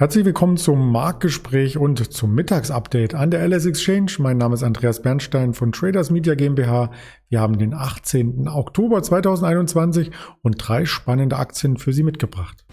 Herzlich willkommen zum Marktgespräch und zum Mittagsupdate an der LS Exchange. Mein Name ist Andreas Bernstein von Traders Media GmbH. Wir haben den 18. Oktober 2021 und drei spannende Aktien für Sie mitgebracht.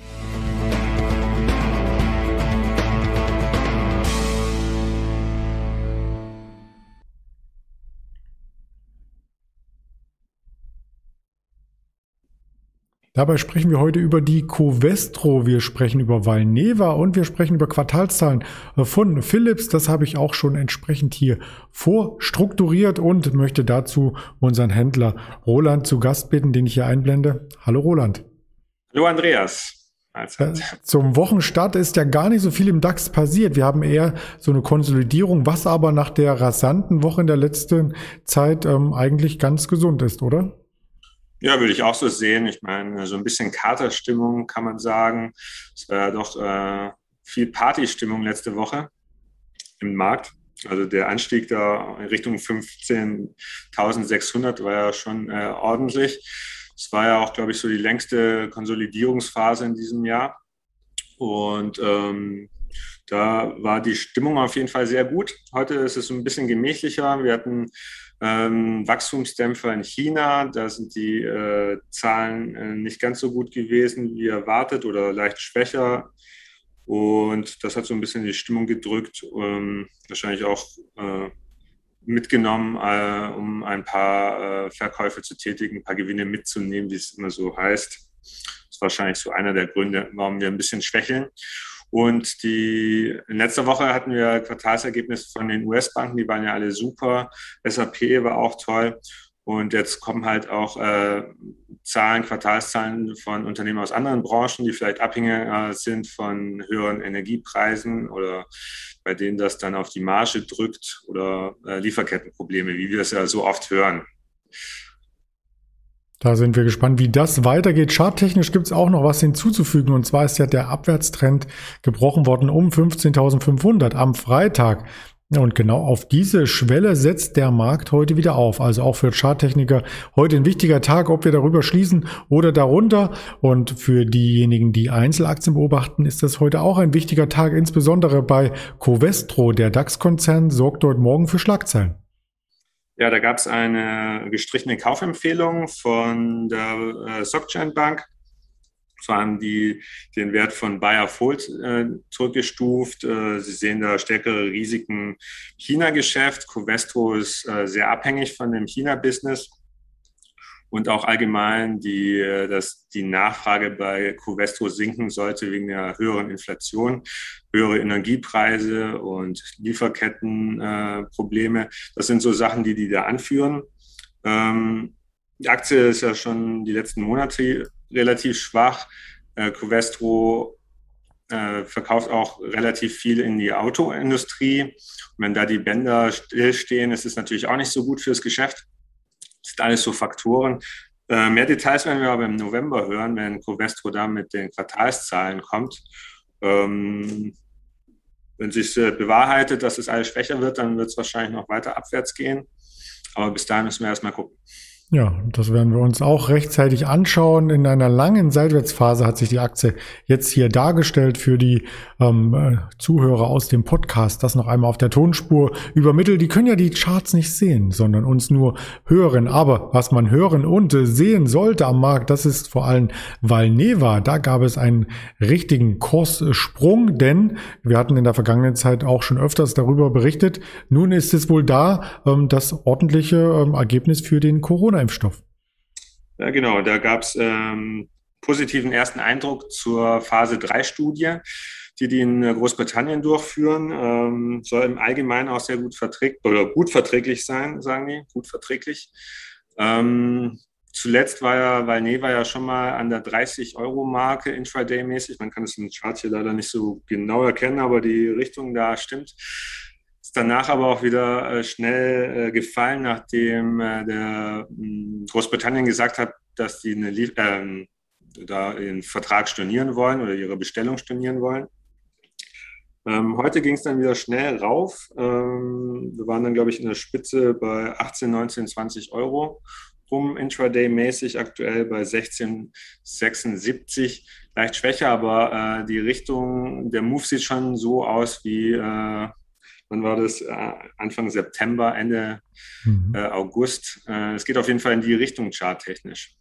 Dabei sprechen wir heute über die Covestro, wir sprechen über Valneva und wir sprechen über Quartalszahlen von Philips. Das habe ich auch schon entsprechend hier vorstrukturiert und möchte dazu unseren Händler Roland zu Gast bitten, den ich hier einblende. Hallo Roland. Hallo Andreas. Äh, zum Wochenstart ist ja gar nicht so viel im DAX passiert. Wir haben eher so eine Konsolidierung, was aber nach der rasanten Woche in der letzten Zeit ähm, eigentlich ganz gesund ist, oder? Ja, würde ich auch so sehen. Ich meine, so ein bisschen Katerstimmung kann man sagen. Es war ja doch äh, viel Partystimmung letzte Woche im Markt. Also der Anstieg da in Richtung 15.600 war ja schon äh, ordentlich. Es war ja auch, glaube ich, so die längste Konsolidierungsphase in diesem Jahr. Und ähm, da war die Stimmung auf jeden Fall sehr gut. Heute ist es ein bisschen gemächlicher. Wir hatten ähm, Wachstumsdämpfer in China, da sind die äh, Zahlen äh, nicht ganz so gut gewesen wie erwartet oder leicht schwächer. Und das hat so ein bisschen die Stimmung gedrückt, ähm, wahrscheinlich auch äh, mitgenommen, äh, um ein paar äh, Verkäufe zu tätigen, ein paar Gewinne mitzunehmen, wie es immer so heißt. Das ist wahrscheinlich so einer der Gründe, warum wir ein bisschen schwächeln. Und die, in letzter Woche hatten wir Quartalsergebnisse von den US-Banken, die waren ja alle super. SAP war auch toll. Und jetzt kommen halt auch äh, Zahlen, Quartalszahlen von Unternehmen aus anderen Branchen, die vielleicht abhängiger sind von höheren Energiepreisen oder bei denen das dann auf die Marge drückt oder äh, Lieferkettenprobleme, wie wir es ja so oft hören. Da sind wir gespannt, wie das weitergeht. Charttechnisch gibt es auch noch was hinzuzufügen. Und zwar ist ja der Abwärtstrend gebrochen worden um 15.500 am Freitag. Und genau auf diese Schwelle setzt der Markt heute wieder auf. Also auch für Charttechniker heute ein wichtiger Tag, ob wir darüber schließen oder darunter. Und für diejenigen, die Einzelaktien beobachten, ist das heute auch ein wichtiger Tag, insbesondere bei Covestro. Der DAX-Konzern sorgt dort morgen für Schlagzeilen. Ja, da gab es eine gestrichene Kaufempfehlung von der äh, SocGen Bank. Zwar haben die den Wert von Bayer Fold äh, zurückgestuft. Äh, Sie sehen da stärkere Risiken China-Geschäft. Covestro ist äh, sehr abhängig von dem China-Business und auch allgemein die, äh, dass die Nachfrage bei Covestro sinken sollte wegen der höheren Inflation, höhere Energiepreise und Lieferkettenprobleme. Äh, das sind so Sachen, die die da anführen. Ähm, die Aktie ist ja schon die letzten Monate relativ schwach. Äh, Covestro äh, verkauft auch relativ viel in die Autoindustrie. Und wenn da die Bänder stillstehen, ist es natürlich auch nicht so gut fürs Geschäft. Das sind alles so Faktoren. Äh, mehr Details werden wir aber im November hören, wenn Covestro da mit den Quartalszahlen kommt. Ähm, wenn sich äh, bewahrheitet, dass es alles schwächer wird, dann wird es wahrscheinlich noch weiter abwärts gehen. Aber bis dahin müssen wir erstmal gucken. Ja, das werden wir uns auch rechtzeitig anschauen. In einer langen Seitwärtsphase hat sich die Aktie jetzt hier dargestellt für die ähm, äh, Zuhörer aus dem Podcast. Das noch einmal auf der Tonspur übermittelt. Die können ja die Charts nicht sehen, sondern uns nur hören. Aber was man hören und sehen sollte am Markt, das ist vor allem Valneva. Da gab es einen richtigen Kurssprung, denn wir hatten in der vergangenen Zeit auch schon öfters darüber berichtet. Nun ist es wohl da ähm, das ordentliche ähm, Ergebnis für den Corona Corona-Impfstoff. Ja, genau. Da gab es ähm, positiven ersten Eindruck zur Phase 3-Studie, die die in Großbritannien durchführen. Ähm, soll im Allgemeinen auch sehr gut verträglich oder gut verträglich sein, sagen die. Gut verträglich. Ähm, zuletzt war ja, weil war ja schon mal an der 30-Euro-Marke intraday-mäßig. Man kann es im Chart hier leider nicht so genau erkennen, aber die Richtung da stimmt danach aber auch wieder äh, schnell äh, gefallen, nachdem äh, der hm, Großbritannien gesagt hat, dass sie eine, ähm, da ihren Vertrag stornieren wollen oder ihre Bestellung stornieren wollen. Ähm, heute ging es dann wieder schnell rauf. Ähm, wir waren dann, glaube ich, in der Spitze bei 18, 19, 20 Euro rum, intraday-mäßig aktuell bei 16,76. leicht schwächer, aber äh, die Richtung, der Move sieht schon so aus wie, äh, wann war das? Äh, Anfang September, Ende mhm. Äh, August. Äh, es geht auf jeden Fall in die Richtung charttechnisch.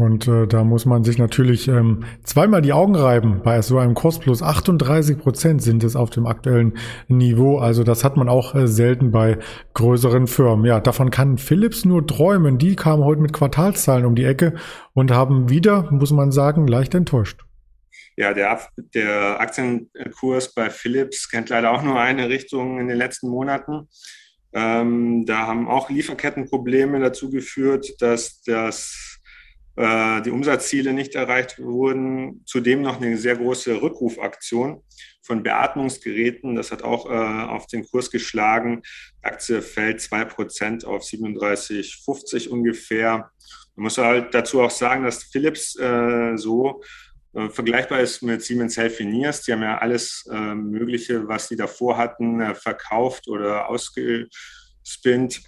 Und äh, da muss man sich natürlich ähm, zweimal die Augen reiben. Bei so einem Kurs plus 38 Prozent sind es auf dem aktuellen Niveau. Also das hat man auch äh, selten bei größeren Firmen. Ja, davon kann Philips nur träumen. Die kamen heute mit Quartalszahlen um die Ecke und haben wieder, muss man sagen, leicht enttäuscht. Ja, der, der Aktienkurs bei Philips kennt leider auch nur eine Richtung in den letzten Monaten. Ähm, da haben auch Lieferkettenprobleme dazu geführt, dass das äh, die Umsatzziele nicht erreicht wurden. Zudem noch eine sehr große Rückrufaktion von Beatmungsgeräten. Das hat auch äh, auf den Kurs geschlagen. Die Aktie fällt 2% auf 37,50 ungefähr. Man muss halt dazu auch sagen, dass Philips äh, so vergleichbar ist mit Siemens Healthineers. Die haben ja alles äh, Mögliche, was sie davor hatten, äh, verkauft oder ausgespinnt.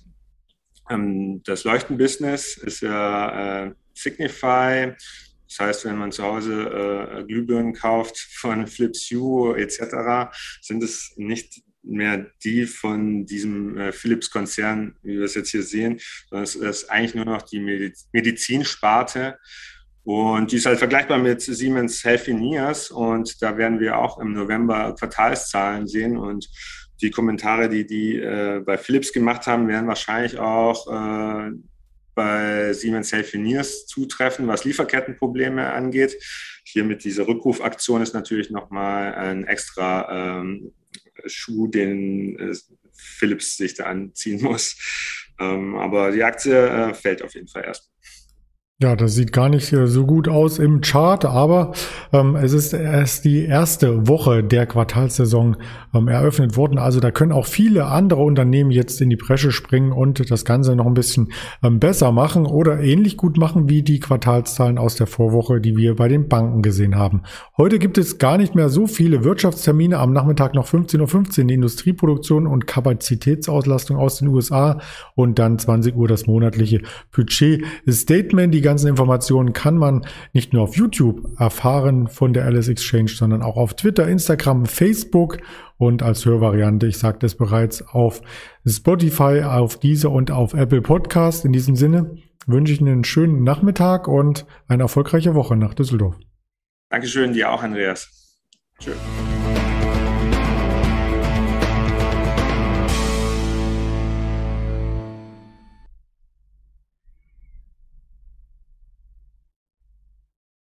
Ähm, das Leuchtenbusiness ist ja Signify. Das heißt, wenn man zu Hause äh, Glühbirnen kauft von Philips Hue etc., sind es nicht mehr die von diesem äh, Philips-Konzern, wie wir es jetzt hier sehen, sondern es ist eigentlich nur noch die Mediz Medizinsparte. Und die ist halt vergleichbar mit Siemens Healthineers und da werden wir auch im November Quartalszahlen sehen und die Kommentare, die die äh, bei Philips gemacht haben, werden wahrscheinlich auch äh, bei Siemens Healthineers zutreffen, was Lieferkettenprobleme angeht. Hier mit dieser Rückrufaktion ist natürlich nochmal ein extra ähm, Schuh, den äh, Philips sich da anziehen muss. Ähm, aber die Aktie äh, fällt auf jeden Fall erst. Ja, das sieht gar nicht so gut aus im Chart, aber ähm, es ist erst die erste Woche der Quartalssaison ähm, eröffnet worden. Also da können auch viele andere Unternehmen jetzt in die Bresche springen und das Ganze noch ein bisschen ähm, besser machen oder ähnlich gut machen wie die Quartalszahlen aus der Vorwoche, die wir bei den Banken gesehen haben. Heute gibt es gar nicht mehr so viele Wirtschaftstermine. Am Nachmittag noch 15.15 .15 Uhr die Industrieproduktion und Kapazitätsauslastung aus den USA und dann 20 Uhr das monatliche Budget-Statement. Die ganzen Informationen kann man nicht nur auf YouTube erfahren von der Alice Exchange, sondern auch auf Twitter, Instagram, Facebook und als Hörvariante, ich sagte es bereits, auf Spotify, auf diese und auf Apple Podcast. In diesem Sinne wünsche ich Ihnen einen schönen Nachmittag und eine erfolgreiche Woche nach Düsseldorf. Dankeschön, dir auch, Andreas. Tschüss.